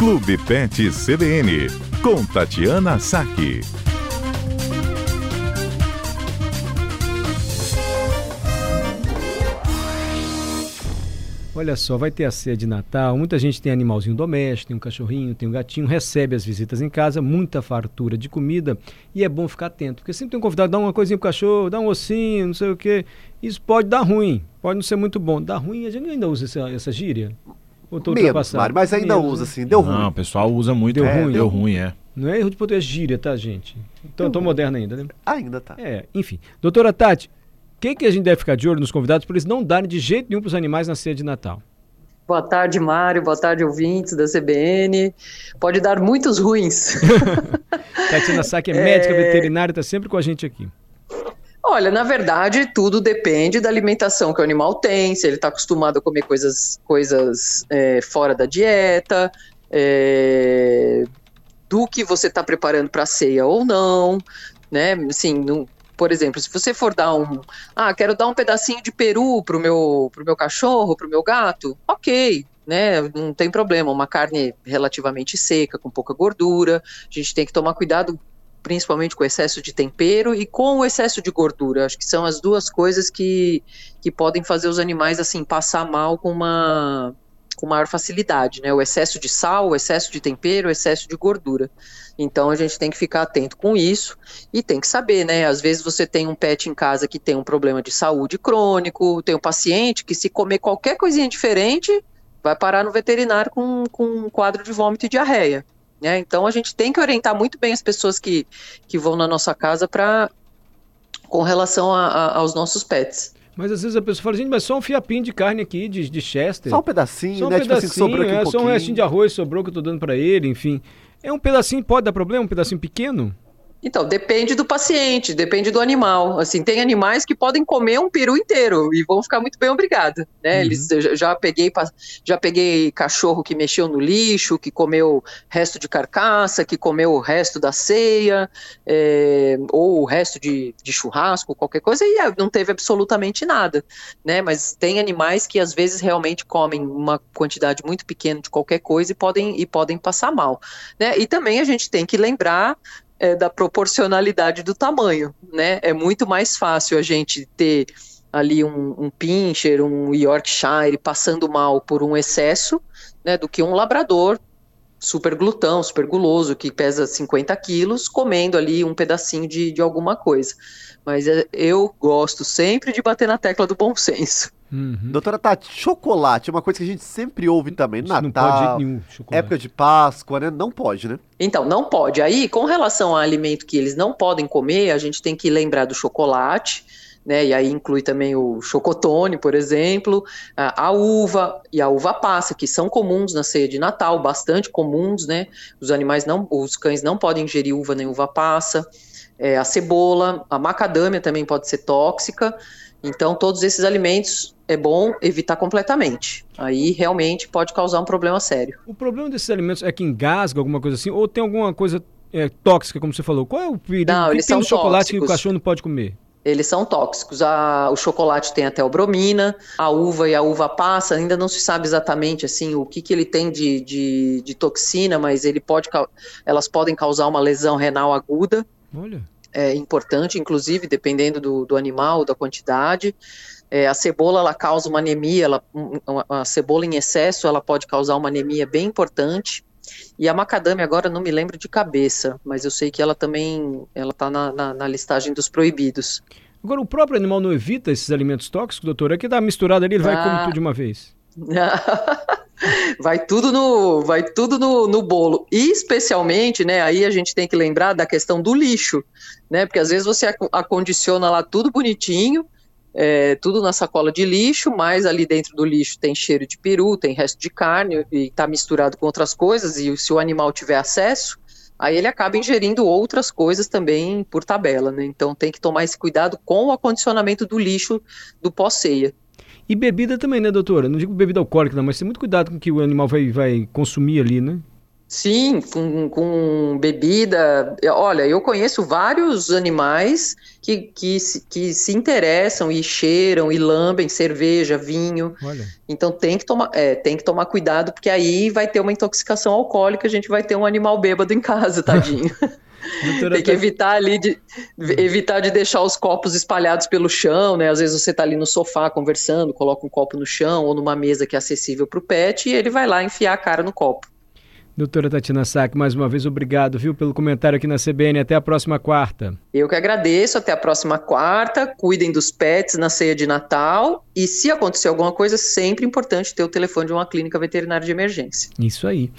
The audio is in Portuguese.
Clube Pet CBN, com Tatiana Saque. Olha só, vai ter a ceia de Natal, muita gente tem animalzinho doméstico, tem um cachorrinho, tem um gatinho, recebe as visitas em casa, muita fartura de comida e é bom ficar atento, porque sempre tem um convidado, dá uma coisinha pro cachorro, dá um ossinho, não sei o quê. Isso pode dar ruim, pode não ser muito bom. Dá ruim, a gente ainda usa essa, essa gíria? Ou tô Menos, Mário, mas ainda Menos, usa, né? assim, deu ruim. Não, o pessoal usa muito, deu é, ruim. Deu ruim, é. Não é erro de português gíria, tá, gente? Então, tô moderno ainda, né? Ainda tá. É, enfim. Doutora Tati, quem que a gente deve ficar de olho nos convidados para eles não darem de jeito nenhum para os animais na ceia de Natal? Boa tarde, Mário. Boa tarde, ouvintes da CBN. Pode dar muitos ruins. Tatiana Sá, que é médica é... veterinária, está sempre com a gente aqui. Olha, na verdade, tudo depende da alimentação que o animal tem, se ele está acostumado a comer coisas, coisas é, fora da dieta, é, do que você está preparando para a ceia ou não, né? Assim, por exemplo, se você for dar um. Ah, quero dar um pedacinho de peru pro meu, pro meu cachorro, pro meu gato, ok. Né, não tem problema, uma carne relativamente seca, com pouca gordura. A gente tem que tomar cuidado principalmente com o excesso de tempero e com o excesso de gordura. Acho que são as duas coisas que, que podem fazer os animais assim passar mal com uma com maior facilidade, né? O excesso de sal, o excesso de tempero, o excesso de gordura. Então a gente tem que ficar atento com isso e tem que saber, né? Às vezes você tem um pet em casa que tem um problema de saúde crônico, tem um paciente que se comer qualquer coisinha diferente vai parar no veterinário com, com um quadro de vômito e diarreia. Né? Então a gente tem que orientar muito bem as pessoas que, que vão na nossa casa para com relação a, a, aos nossos pets. Mas às vezes a pessoa fala, gente, mas só um fiapinho de carne aqui, de, de Chester. Só um pedacinho, só um né? Pedacinho, tipo assim, sobrou aqui um é, Só um restinho de arroz sobrou que eu tô dando para ele, enfim. É um pedacinho, pode dar problema? Um pedacinho pequeno? Então, depende do paciente, depende do animal. Assim, tem animais que podem comer um peru inteiro e vão ficar muito bem obrigado, né? Uhum. Eles já peguei já peguei cachorro que mexeu no lixo, que comeu resto de carcaça, que comeu o resto da ceia, é, ou o resto de, de churrasco, qualquer coisa, e é, não teve absolutamente nada, né? Mas tem animais que às vezes realmente comem uma quantidade muito pequena de qualquer coisa e podem, e podem passar mal, né? E também a gente tem que lembrar é, da proporcionalidade do tamanho, né? É muito mais fácil a gente ter ali um, um pincher, um Yorkshire passando mal por um excesso, né, do que um labrador super glutão, super guloso, que pesa 50 quilos, comendo ali um pedacinho de, de alguma coisa. Mas é, eu gosto sempre de bater na tecla do bom senso. Uhum. Doutora Tati, chocolate é uma coisa que a gente sempre ouve também. Natal, não pode nenhum, época de Páscoa, né? Não pode, né? Então, não pode. Aí, com relação ao alimento que eles não podem comer, a gente tem que lembrar do chocolate, né? E aí inclui também o chocotone, por exemplo, a, a, uva e a uva passa, que são comuns na ceia de Natal, bastante comuns, né? Os animais não, os cães não podem ingerir uva nem uva passa. É, a cebola, a macadâmia também pode ser tóxica. Então, todos esses alimentos é bom evitar completamente. Aí realmente pode causar um problema sério. O problema desses alimentos é que engasga alguma coisa assim, ou tem alguma coisa é, tóxica, como você falou? Qual é o perigo? Não, eles tem são chocolate tóxicos. que o cachorro não pode comer? Eles são tóxicos. A, o chocolate tem até bromina, a uva e a uva passa, ainda não se sabe exatamente assim o que, que ele tem de, de, de toxina, mas ele pode, elas podem causar uma lesão renal aguda. Olha é importante, inclusive, dependendo do, do animal, da quantidade. É, a cebola ela causa uma anemia, ela, a cebola em excesso ela pode causar uma anemia bem importante. E a macadâmia agora não me lembro de cabeça, mas eu sei que ela também ela está na, na, na, listagem dos proibidos. Agora o próprio animal não evita esses alimentos tóxicos, doutor? É que dá misturada ali, ele vai ah. comer tudo de uma vez. vai tudo no vai tudo no, no bolo e especialmente né aí a gente tem que lembrar da questão do lixo né porque às vezes você acondiciona lá tudo bonitinho é, tudo na sacola de lixo mas ali dentro do lixo tem cheiro de peru tem resto de carne e está misturado com outras coisas e se o animal tiver acesso aí ele acaba ingerindo outras coisas também por tabela né então tem que tomar esse cuidado com o acondicionamento do lixo do pós-ceia e bebida também, né, doutora? Não digo bebida alcoólica, não, mas tem muito cuidado com o que o animal vai, vai consumir ali, né? Sim, com, com bebida. Olha, eu conheço vários animais que, que, que se interessam e cheiram e lambem cerveja, vinho. Olha. Então tem que, tomar, é, tem que tomar cuidado, porque aí vai ter uma intoxicação alcoólica, a gente vai ter um animal bêbado em casa, tadinho. Doutora, tem que evitar ali de evitar de deixar os copos espalhados pelo chão, né? Às vezes você está ali no sofá conversando, coloca um copo no chão ou numa mesa que é acessível para o pet e ele vai lá enfiar a cara no copo. Doutora Tatiana Sack, mais uma vez obrigado, viu, pelo comentário aqui na CBN. Até a próxima quarta. Eu que agradeço. Até a próxima quarta. Cuidem dos pets na ceia de Natal. E se acontecer alguma coisa, sempre importante ter o telefone de uma clínica veterinária de emergência. Isso aí.